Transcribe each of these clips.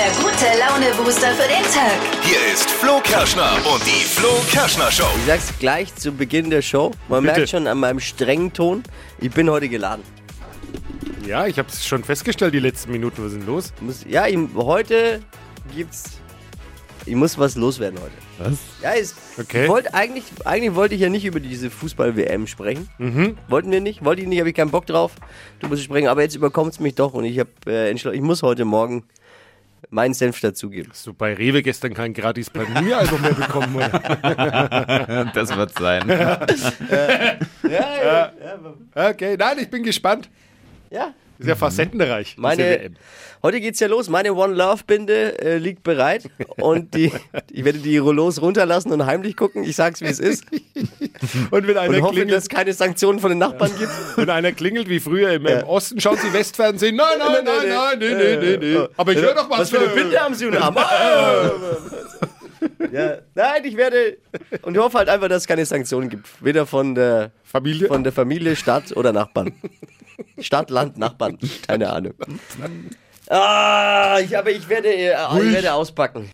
der gute Laune-Booster für den Tag. Hier ist Flo Kerschner und die Flo Kerschner Show. Ich sag's gleich zu Beginn der Show. Man Bitte. merkt schon an meinem strengen Ton, ich bin heute geladen. Ja, ich habe es schon festgestellt, die letzten Minuten. Was ist denn los? Muss, ja, ich, heute gibt's. Ich muss was loswerden heute. Was? Ja, ist, Okay. ich wollte eigentlich, eigentlich wollte ich ja nicht über diese Fußball-WM sprechen. Wollten wir nicht, wollte ich nicht, habe ich keinen Bock drauf, drüber zu sprechen. Aber jetzt überkommt es mich doch und ich habe äh, entschlossen, ich muss heute Morgen meinen Senf dazugeben. Hast du bei Rewe gestern kein gratis Panini-Album mehr bekommen? Oder? Das wird sein. Okay, nein, ich bin gespannt. Ja, Ist ja facettenreich. diese Meine, heute geht's ja los. Meine One Love Binde äh, liegt bereit und die, ich werde die Rollos runterlassen und heimlich gucken. Ich sag's wie es ist Und wenn einer, und hoffe, klingelt, dass es keine Sanktionen von den Nachbarn gibt. wenn einer klingelt wie früher im, im Osten, schauen Sie Westfernsehen. Nein, nein, nein, nein, nee, nee, nee, nee. Aber ich höre doch was, Was für eine Binde haben Sie und haben? ja, nein, ich werde und ich hoffe halt einfach, dass es keine Sanktionen gibt, weder von der Familie. von der Familie, Stadt oder Nachbarn. Stadt, Land, Nachbarn, keine Ahnung. Ah, ich, aber ich werde, äh, ich werde auspacken.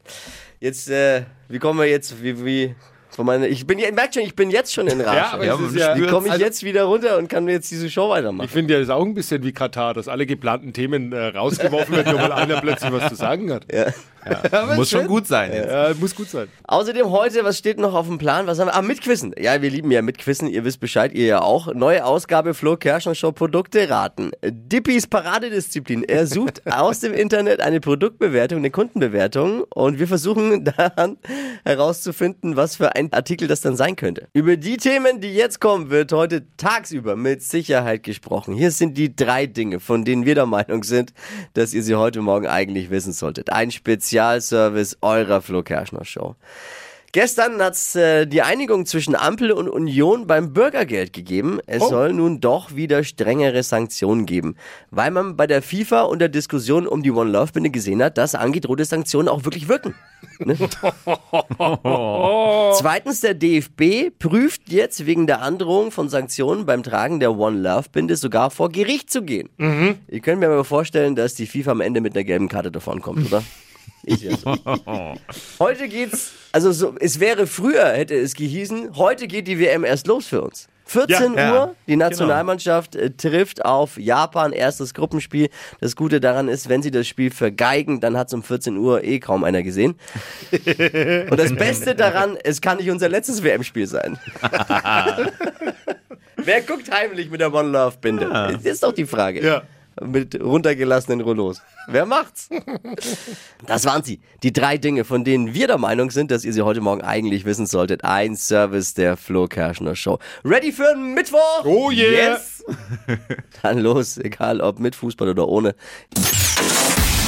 Jetzt, äh, wie kommen wir jetzt, wie, wie, von meiner, ich bin, ihr merkt schon, ich bin jetzt schon in Rage. ja, aber Ja, ja, wie komme ich also- jetzt wieder runter und kann jetzt diese Show ich weitermachen? finde ja, das ist auch ein bisschen wie Katar, dass alle geplanten Themen äh, rausgeworfen werden, nur weil einer plötzlich was zu sagen hat. Ja. Muss schon gut sein jetzt. Ja, muss gut sein. Außerdem heute, was steht noch auf dem Plan? Was haben wir? Ah, Mitquissen. Ja, wir lieben ja Mitquissen. Ihr wisst Bescheid, ihr ja auch. Neue Ausgabe Flo Kerschner Show Produkte raten. Dippis Paradedisziplin. Er sucht aus dem Internet eine Produktbewertung, eine Kundenbewertung und wir versuchen dann herauszufinden, was für ein Artikel das dann sein könnte. Über die Themen, die jetzt kommen, wird heute tagsüber mit Sicherheit gesprochen. Hier sind die drei Dinge, von denen wir der Meinung sind, dass ihr sie heute Morgen eigentlich wissen solltet. Ein Spezialservice eurer Flo Kerschner Show. Gestern hat es äh, die Einigung zwischen Ampel und Union beim Bürgergeld gegeben. Es Oh. soll nun doch wieder strengere Sanktionen geben, weil man bei der FIFA und der Diskussion um die One Love Binde gesehen hat, dass angedrohte Sanktionen auch wirklich wirken. Ne? Zweitens, der DFB prüft jetzt wegen der Androhung von Sanktionen beim Tragen der One Love Binde sogar vor Gericht zu gehen. Ihr könnt mir aber vorstellen, dass die FIFA am Ende mit einer gelben Karte davonkommt, oder? Ich ja so. Heute geht's, also so, es wäre früher, hätte es gehießen, heute geht die WM erst los für uns. 14 Ja, Uhr, ja, die Nationalmannschaft äh, trifft auf Japan, erstes Gruppenspiel. Das Gute daran ist, wenn sie das Spiel vergeigen, dann hat es um 14 Uhr eh kaum einer gesehen. Und das Beste daran, es kann nicht unser letztes WM-Spiel sein. Wer guckt heimlich mit der One Love Binde? Das ist doch die Frage. Ja. Mit runtergelassenen Rollos. Wer macht's? Das waren sie. Die drei Dinge, von denen wir der Meinung sind, dass ihr sie heute Morgen eigentlich wissen solltet. Ein Service der Flo Kerschner Show. Ready für einen Mittwoch? Oh yeah. Yes. Dann los, egal ob mit Fußball oder ohne.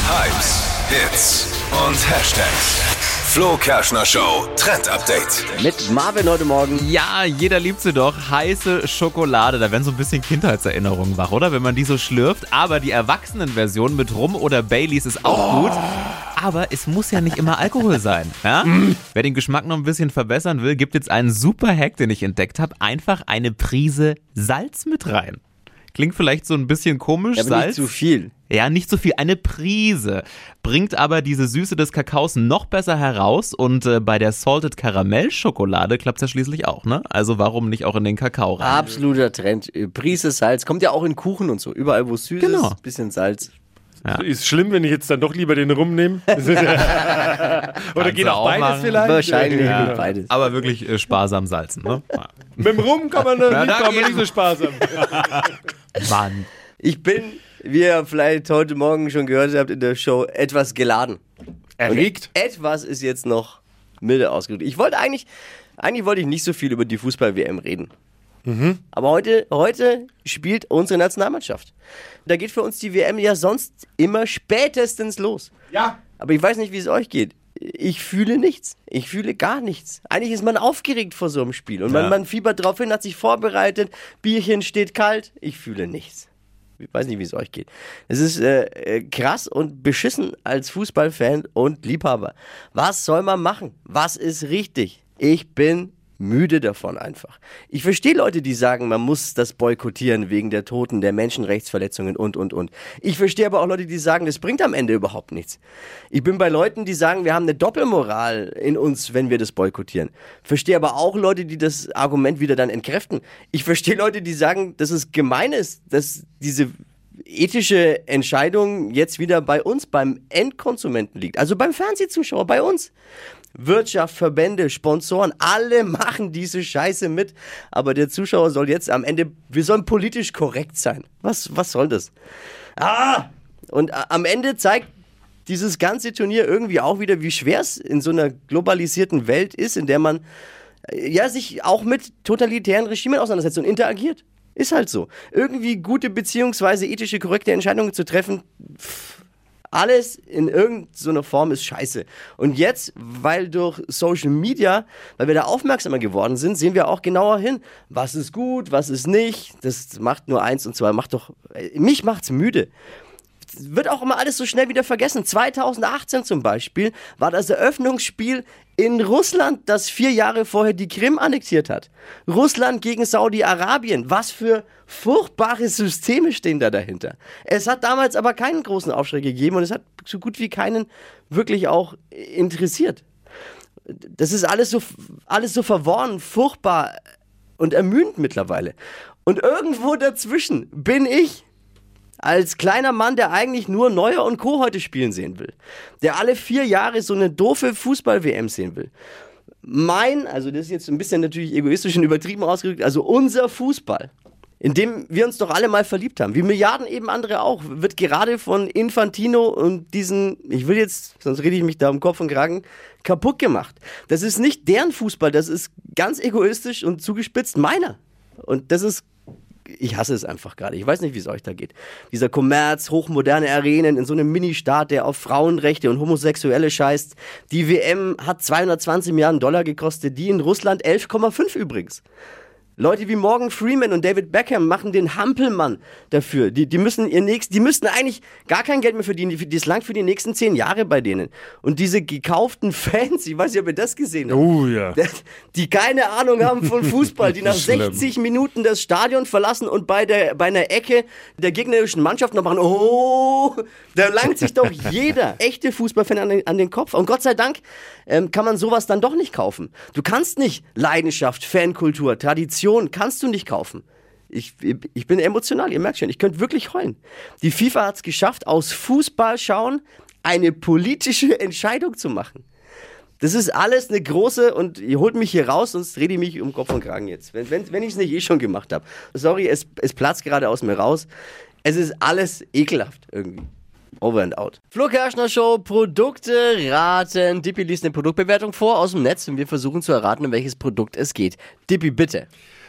Hypes, Hits und Hashtags. Flo Kerschner Show Trend Update. Mit Marvin heute Morgen. Ja, jeder liebt sie doch. Heiße Schokolade. Da werden so ein bisschen Kindheitserinnerungen wach, oder? Wenn man die so schlürft. Aber die Erwachsenenversion mit Rum oder Baileys ist auch gut. Aber es muss ja nicht immer Alkohol sein. Ja? Wer den Geschmack noch ein bisschen verbessern will, gibt jetzt einen super Hack, den ich entdeckt habe. Einfach eine Prise Salz mit rein. Klingt vielleicht so ein bisschen komisch. Aber Salz. nicht zu viel. Ja, nicht so viel, eine Prise. Bringt aber diese Süße des Kakaos noch besser heraus und äh, bei der Salted Karamell-Schokolade klappt es ja schließlich auch, ne? Also warum nicht auch in den Kakao rein? Absoluter Trend. Äh, Prise Salz. Kommt ja auch in Kuchen und so. Überall, wo es süß Genau. ist, bisschen Salz. Ist schlimm, wenn ich jetzt dann doch lieber den rumnehme? Oder geht auch auch beides machen. vielleicht? Wahrscheinlich Ja, geht beides. Aber wirklich äh, sparsam salzen, ne? Ja. Mit dem Rum kann man, Ja, nicht, kann man nicht so sparsam. Mann. Ich bin, wie ihr vielleicht heute Morgen schon gehört habt in der Show, etwas geladen. Erregt? Etwas ist jetzt noch milde ausgedrückt. Ich wollte eigentlich, eigentlich wollte ich nicht so viel über die Fußball-WM reden. Aber heute, heute spielt unsere Nationalmannschaft. Da geht für uns die WM ja sonst immer spätestens los. Ja. Aber ich weiß nicht, wie es euch geht. Ich fühle nichts. Ich fühle gar nichts. Eigentlich ist man aufgeregt vor so einem Spiel. Und man, Ja. man fiebert drauf hin, hat sich vorbereitet. Bierchen steht kalt. Ich fühle nichts. Ich weiß nicht, wie es euch geht. Es ist äh, äh, krass und beschissen als Fußballfan und Liebhaber. Was soll man machen? Was ist richtig? Ich bin müde davon einfach. Ich verstehe Leute, die sagen, man muss das boykottieren wegen der Toten, der Menschenrechtsverletzungen und, und, und. Ich verstehe aber auch Leute, die sagen, das bringt am Ende überhaupt nichts. Ich bin bei Leuten, die sagen, wir haben eine Doppelmoral in uns, wenn wir das boykottieren. Verstehe aber auch Leute, die das Argument wieder dann entkräften. Ich verstehe Leute, die sagen, dass es gemein ist, dass diese ethische Entscheidung jetzt wieder bei uns, beim Endkonsumenten liegt. Also beim Fernsehzuschauer, bei uns. Wirtschaft, Verbände, Sponsoren, alle machen diese Scheiße mit. Aber der Zuschauer soll jetzt am Ende, wir sollen politisch korrekt sein. Was, was soll das? Ah! Und am Ende zeigt dieses ganze Turnier irgendwie auch wieder, wie schwer es in so einer globalisierten Welt ist, in der man äh, ja sich auch mit totalitären Regimen auseinandersetzt und interagiert. Ist halt so. Irgendwie gute beziehungsweise ethische, korrekte Entscheidungen zu treffen, pff, alles in irgendeiner Form ist scheiße. Und jetzt, weil durch Social Media, weil wir da aufmerksamer geworden sind, sehen wir auch genauer hin, was ist gut, was ist nicht. Das macht nur eins und zwei, macht doch, äh, mich macht's müde wird auch immer alles so schnell wieder vergessen. 2018 zum Beispiel war das Eröffnungsspiel in Russland, das vier Jahre vorher die Krim annektiert hat. Russland gegen Saudi-Arabien. Was für furchtbare Systeme stehen da dahinter. Es hat damals aber keinen großen Aufschrei gegeben und es hat so gut wie keinen wirklich auch interessiert. Das ist alles so, alles so verworren, furchtbar und ermüdend mittlerweile. Und irgendwo dazwischen bin ich als kleiner Mann, der eigentlich nur Neuer und Co. heute spielen sehen will. Der alle vier Jahre so eine doofe Fußball-WM sehen will. Mein, also das ist jetzt ein bisschen natürlich egoistisch und übertrieben ausgedrückt, also unser Fußball, in dem wir uns doch alle mal verliebt haben, wie Milliarden eben andere auch, wird gerade von Infantino und diesen, ich will jetzt, sonst rede ich mich da um Kopf und Kragen, kaputt gemacht. Das ist nicht deren Fußball, das ist ganz egoistisch und zugespitzt meiner. Und das ist ich hasse es einfach gerade. Ich weiß nicht, wie es euch da geht. Dieser Kommerz, hochmoderne Arenen in so einem Mini-Staat, der auf Frauenrechte und Homosexuelle scheißt. Die WM hat 220 Milliarden Dollar gekostet, die in Russland 11,5 übrigens. Leute wie Morgan Freeman und David Beckham machen den Hampelmann dafür. Die, die müssen ihr nächst, die müssten eigentlich gar kein Geld mehr verdienen. Die, das langt für die nächsten zehn Jahre bei denen. Und diese gekauften Fans, ich weiß nicht, ob ihr das gesehen habt. Oh ja. Die keine Ahnung haben von Fußball, die nach Schlimm. 60 Minuten das Stadion verlassen und bei, der, bei einer Ecke der gegnerischen Mannschaft noch machen, oh, da langt sich doch jeder echte Fußballfan an den, an den Kopf. Und Gott sei Dank ähm, kann man sowas dann doch nicht kaufen. Du kannst nicht Leidenschaft, Fankultur, Tradition, kannst du nicht kaufen. Ich, ich bin emotional, ihr merkt schon, ich könnte wirklich heulen. Die FIFA hat es geschafft, aus Fußball schauen eine politische Entscheidung zu machen. Das ist alles eine große und ihr holt mich hier raus, sonst rede ich mich um Kopf und Kragen jetzt. Wenn, wenn, wenn ich es nicht eh schon gemacht habe. Sorry, es, es platzt gerade aus mir raus. Es ist alles ekelhaft irgendwie. Over and out. Flo Kerschner Show, Produkte raten. Dippi liest eine Produktbewertung vor aus dem Netz und wir versuchen zu erraten, um welches Produkt es geht. Dippi, bitte.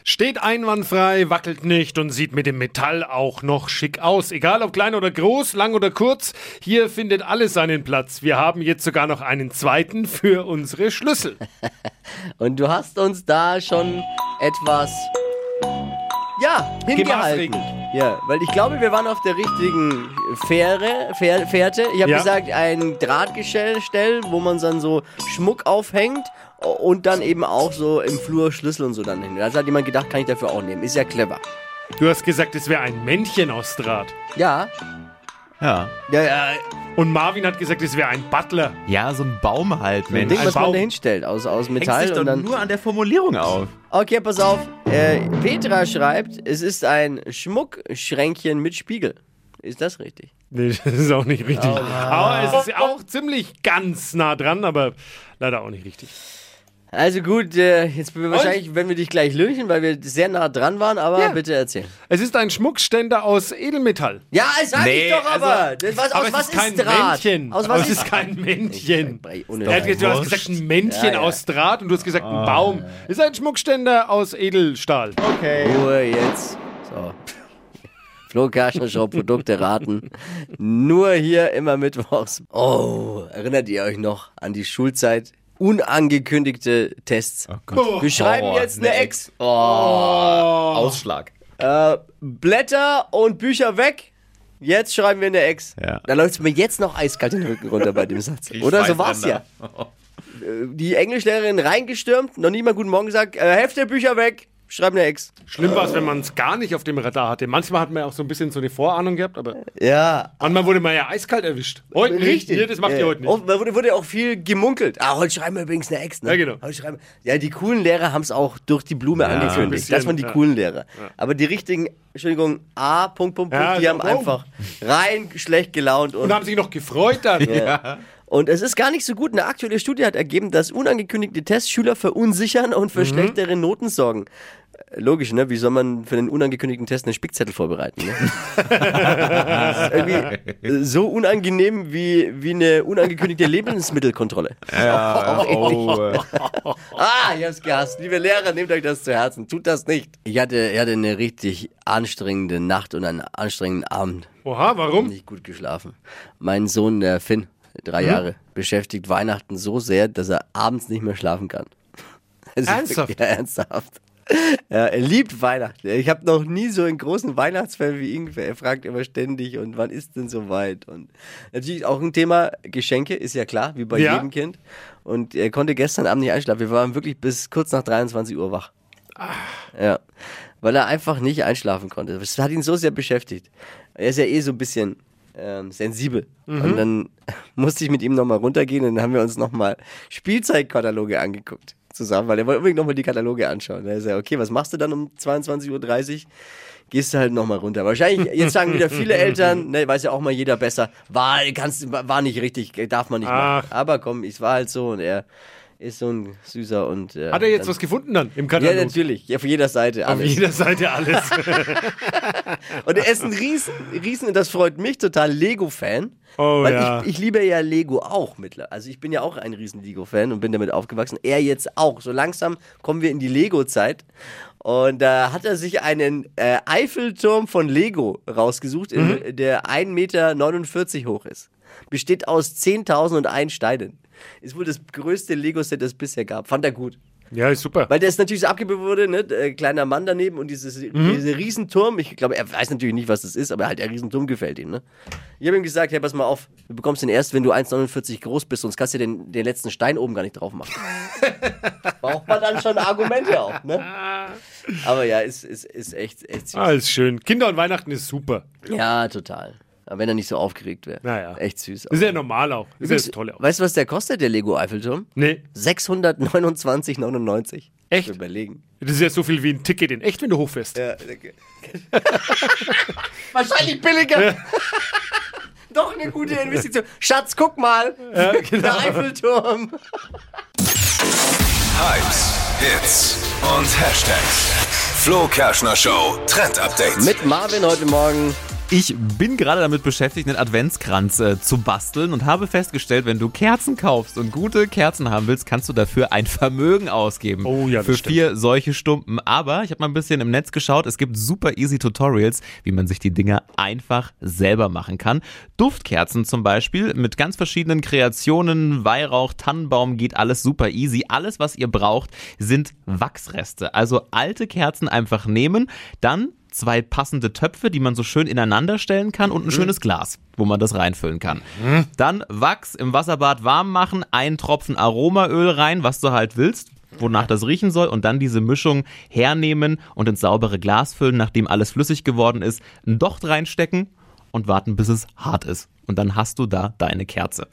Steht einwandfrei, wackelt nicht und sieht mit dem Metall auch noch schick aus. Egal ob klein oder groß, lang oder kurz, hier findet alles seinen Platz. Wir haben jetzt sogar noch einen zweiten für unsere Schlüssel. Und du hast uns da schon etwas, ja, hingehalten. Ja, weil ich glaube, wir waren auf der richtigen Fähre, Fähr, Fährte. Ich habe Ja. gesagt, ein Drahtgestell, Stell, wo man dann so Schmuck aufhängt und dann eben auch so im Flur Schlüssel und so dann hin. Da hat jemand gedacht, kann ich dafür auch nehmen. Ist ja clever. Du hast gesagt, es wäre ein Männchen aus Draht. Ja, Ja. ja, ja. Und Marvin hat gesagt, es wäre ein Butler. Ja, so ein Baum halt, Ein Mensch. Ding, ein was man Baum. da hinstellt, aus, aus Hängst Metall dich doch und dann. nur an der Formulierung auf. Okay, pass auf. Äh, Petra schreibt, es ist ein Schmuckschränkchen mit Spiegel. Ist das richtig? Nee, das ist auch nicht richtig. Aber es ist auch ziemlich ganz nah dran, aber leider auch nicht richtig. Also gut, äh, jetzt wahrscheinlich, wenn wir dich gleich löchen, weil wir sehr nah dran waren, aber Ja. bitte erzähl. Es ist ein Schmuckständer aus Edelmetall. Ja, sag Nee, ich doch aber. also- das, was, aber aus es was ist kein Draht? Männchen. Aus aber was es ist kein Männchen. Er hat, du hast gesagt ein Männchen Ja, ja. aus Draht und du hast gesagt ein Baum. Ist ein Schmuckständer aus Edelstahl. Ruhe jetzt. So. Flo Kerschner Show, Produkte raten. Nur hier immer mittwochs. Oh, erinnert ihr euch noch an die Schulzeit? Unangekündigte Tests. Gott. Wir schreiben Oh, jetzt eine Ex. Oh. Ausschlag. Äh, Blätter und Bücher weg. Jetzt schreiben wir eine Ex. Ja. Da läuft es mir jetzt noch eiskalt den Rücken runter bei dem Satz. Oder so war's ja. die Englischlehrerin reingestürmt, noch nie mal guten Morgen gesagt, äh, Hälfte Bücher weg, schreib eine Ex. Schlimm war es, wenn man es gar nicht auf dem Radar hatte. Manchmal hat man ja auch so ein bisschen so eine Vorahnung gehabt, aber Ja. manchmal wurde man ja eiskalt erwischt. Heute nicht. Nee, das macht ihr heute nicht. Und da wurde, wurde auch viel gemunkelt. Ah, heute schreiben wir übrigens eine Ex, ne? Ja, genau. Heute schreiben ja, die coolen Lehrer haben es auch durch die Blume ein angekündigt. bisschen, das waren die ja. coolen Lehrer. Aber die richtigen, Entschuldigung, A, Punkt, Punkt, Punkt, Ja, die so, haben warum? einfach rein schlecht gelaunt und Und haben sich noch gefreut dann. Und es ist gar nicht so gut. Eine aktuelle Studie hat ergeben, dass unangekündigte Tests Schüler verunsichern und Mhm. für schlechtere Noten sorgen. Logisch, ne? Wie soll man für einen unangekündigten Test einen Spickzettel vorbereiten? Ne? das ist irgendwie äh, so unangenehm wie, wie eine unangekündigte Lebensmittelkontrolle. Ja, oh, äh, Ah, ich hab's gehasst. Liebe Lehrer, nehmt euch das zu Herzen. Tut das nicht. Ich hatte, ich hatte eine richtig anstrengende Nacht und einen anstrengenden Abend. Oha, warum? Nicht gut geschlafen. Mein Sohn, der Finn, drei Jahre, beschäftigt Weihnachten so sehr, dass er abends nicht mehr schlafen kann. Also Ernsthaft? Ja, ernsthaft. Ja, er liebt Weihnachten. Ich habe noch nie so einen großen Weihnachtsfan wie ihn. Er fragt immer ständig und wann ist denn soweit? Und natürlich auch ein Thema Geschenke, ist ja klar, wie bei Ja. jedem Kind. Und er konnte gestern Abend nicht einschlafen. Wir waren wirklich bis kurz nach 23 Uhr wach. Ja, weil er einfach nicht einschlafen konnte. Das hat ihn so sehr beschäftigt. Er ist ja eh so ein bisschen ähm, sensibel. Und dann musste ich mit ihm nochmal runtergehen und dann haben wir uns nochmal Spielzeugkataloge angeguckt zusammen, weil er wollte unbedingt nochmal die Kataloge anschauen. Da ist er, okay, was machst du dann um 22.30 Uhr? Gehst du halt nochmal runter. Wahrscheinlich, jetzt sagen wieder viele Eltern, ne, weiß ja auch mal jeder besser, war, kannst, war nicht richtig, darf man nicht machen. Ach. Aber komm, es war halt so und er ist so ein süßer und. Äh, Hat er jetzt was gefunden dann im ja, Katalog? natürlich. Auf jeder Seite. Auf Alles. jeder Seite alles. Und er ist ein Riesen, Riesen, und das freut mich total, Lego-Fan. Oh, weil ja. ich, ich liebe ja Lego auch mittlerweile. Also ich bin ja auch ein riesen Lego-Fan und bin damit aufgewachsen. Er jetzt auch. So langsam kommen wir in die Lego-Zeit. Und da hat er sich einen äh, Eiffelturm von Lego rausgesucht, Mhm. in, der 1,49 Meter hoch ist. Besteht aus 10.001 Steinen. Ist wohl das größte Lego-Set, das es bisher gab. Fand er gut. ja, ist super. Weil das natürlich so abgebildet wurde, ne? Der kleiner Mann daneben und dieses, Mhm. dieser Riesenturm. Ich glaube, er weiß natürlich nicht, was das ist, aber halt der Riesenturm gefällt ihm, ne? Ich habe ihm gesagt, hey, pass mal auf, du bekommst den erst, wenn du 1,49 groß bist, sonst kannst du den, den letzten Stein oben gar nicht drauf machen. Braucht man dann schon Argumente auch, ne? Aber ja, ist, ist, ist echt, echt süß. Alles schön. Kinder und Weihnachten ist super. Ja, total. Aber wenn er nicht so aufgeregt wäre. Naja. Echt süß. Ist ja normal auch. Ist ja das Tolle auch. Weißt du, was der kostet, der Lego Eiffelturm? Nee, 629,99. Echt? Überlegen. das ist ja so viel wie ein Ticket in echt, wenn du hochfährst. Ja, Wahrscheinlich billiger. Doch eine gute Investition. Schatz, guck mal. Der Eiffelturm. Hypes, Hits und Hashtags. Flo Kerschner Show Trend Update. Mit Marvin heute Morgen. Ich bin gerade damit beschäftigt, einen Adventskranz äh, zu basteln und habe festgestellt, wenn du Kerzen kaufst und gute Kerzen haben willst, kannst du dafür ein Vermögen ausgeben. Oh ja, das Für stimmt. vier solche Stumpen. Aber ich habe mal ein bisschen im Netz geschaut. Es gibt super easy Tutorials, wie man sich die Dinger einfach selber machen kann. Duftkerzen zum Beispiel mit ganz verschiedenen Kreationen. Weihrauch, Tannenbaum geht alles super easy. Alles, was ihr braucht, sind Wachsreste. Also alte Kerzen einfach nehmen, dann zwei passende Töpfe, die man so schön ineinander stellen kann und ein schönes Glas, wo man das reinfüllen kann. Dann Wachs im Wasserbad warm machen, einen Tropfen Aromaöl rein, was du halt willst, wonach das riechen soll und dann diese Mischung hernehmen und ins saubere Glas füllen, nachdem alles flüssig geworden ist, ein Docht reinstecken und warten, bis es hart ist. Und dann hast du da deine Kerze.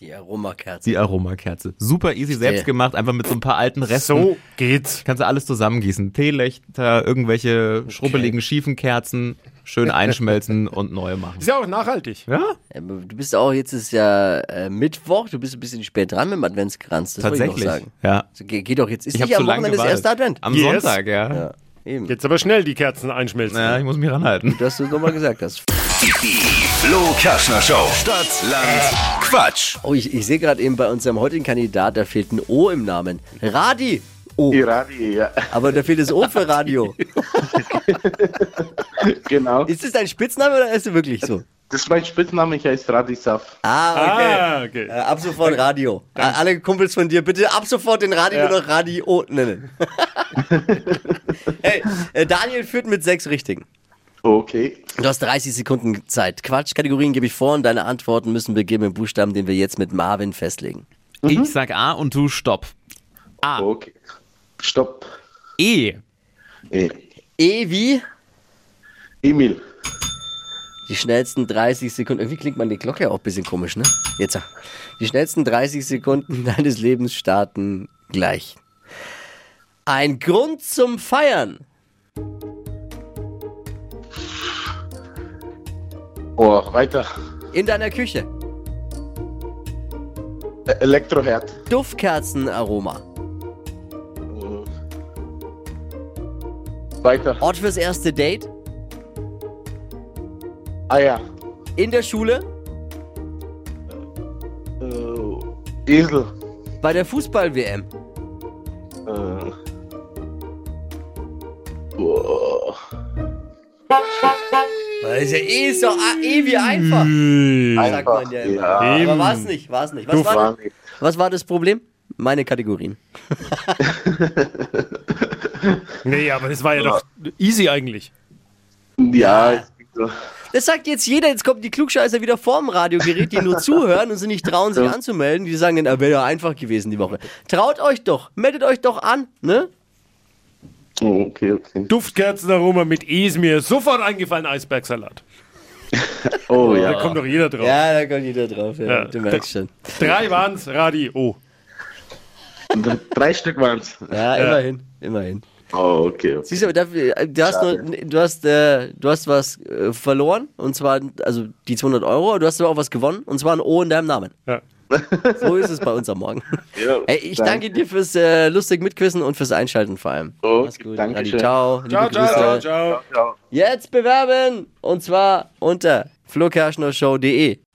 Die Aromakerze. Die Aromakerze. Super easy, selbst gemacht, einfach mit so ein paar alten Resten. So geht's. Kannst du alles zusammengießen. Teelichter, irgendwelche schrubbeligen, schiefen Kerzen, schön einschmelzen und neue machen. Ist ja auch nachhaltig. Ja, Ähm, Du bist auch, jetzt ist ja äh, Mittwoch, du bist ein bisschen spät dran mit dem Adventskranz. Das ich tatsächlich. noch sagen. Ja. So, Ge geht doch jetzt, ist Ich habe nicht am Wochenende das gewartet. erste Advent. Am Yes. Sonntag, ja. Ja, eben. Jetzt aber schnell die Kerzen einschmelzen. Ja, ich muss mich ranhalten. Dass du es nochmal gesagt hast. Die Flo Kerschner Show. Stadt, Land, Quatsch. Oh, ich, ich sehe gerade eben bei unserem heutigen Kandidat, da fehlt ein O im Namen. Radi. O. Iradi, ja, Aber da fehlt das O für Radio. genau. Ist das dein Spitzname oder ist du wirklich so? Das ist mein Spitzname, ich heiße Radisaf. Ah, okay. Ah, okay. Äh, ab sofort Radio. Äh, alle Kumpels von dir, bitte ab sofort den Radio Ja. nur noch Radio nennen. hey, äh, Daniel führt mit sechs Richtigen. Okay. Du hast 30 Sekunden Zeit. Quatschkategorien gebe ich vor und deine Antworten müssen beginnen mit Buchstaben, den wir jetzt mit Marvin festlegen. Ich sag A und du Stopp. A. Okay. Stopp. E. E. E wie? Emil. Die schnellsten 30 Sekunden. Irgendwie klingt meine Glocke auch ein bisschen komisch, ne? Jetzt. Die schnellsten 30 Sekunden deines Lebens starten gleich. Ein Grund zum Feiern. Oh, weiter. In deiner Küche. Elektroherd. Duftkerzenaroma. Weiter. Ort fürs erste Date. Eier. In der Schule. Äh, Esel. Bei der Fußball-WM. Äh, boah. Das ist ja eh so ah, eh wie einfach. Sagt man ja immer. Ja. Aber war es nicht, war es nicht. Was war, war nicht. was war das Problem? Meine Kategorien. Nee, aber das war ja doch easy eigentlich. Ja, es ging so. Das sagt jetzt jeder, jetzt kommen die Klugscheißer wieder vorm Radiogerät, die nur zuhören und sich nicht trauen, sich Ja. anzumelden. Die sagen dann, ah, wäre ja einfach gewesen die Woche. Traut euch doch, meldet euch doch an, ne? Oh, okay, okay. Duftkerzenaroma mit E ist mir sofort eingefallen, Eisbergsalat. Oh Da ja. kommt doch jeder drauf. Ja, da kommt jeder drauf, ja. Ja. Du merkst schon. Drei waren's, Radi. Oh. Drei Stück waren's. Ja, immerhin, immerhin. Oh, okay. okay. Siehst du, dafür, du hast, nur, du hast, äh, du hast was äh, verloren, und zwar, also die 200 Euro, du hast aber auch was gewonnen, und zwar ein O in deinem Namen. Ja. So ist es bei uns am Morgen. Ja, Hey, ich danke dir fürs äh, lustig Mitquissen und fürs Einschalten vor allem. Okay, Mach's gut. danke Adi, schön. ciao. Liebe Ciao, ciao, Grüße. ciao, ciao. Ciao. Jetzt bewerben! Und zwar unter flokerschnershow.de.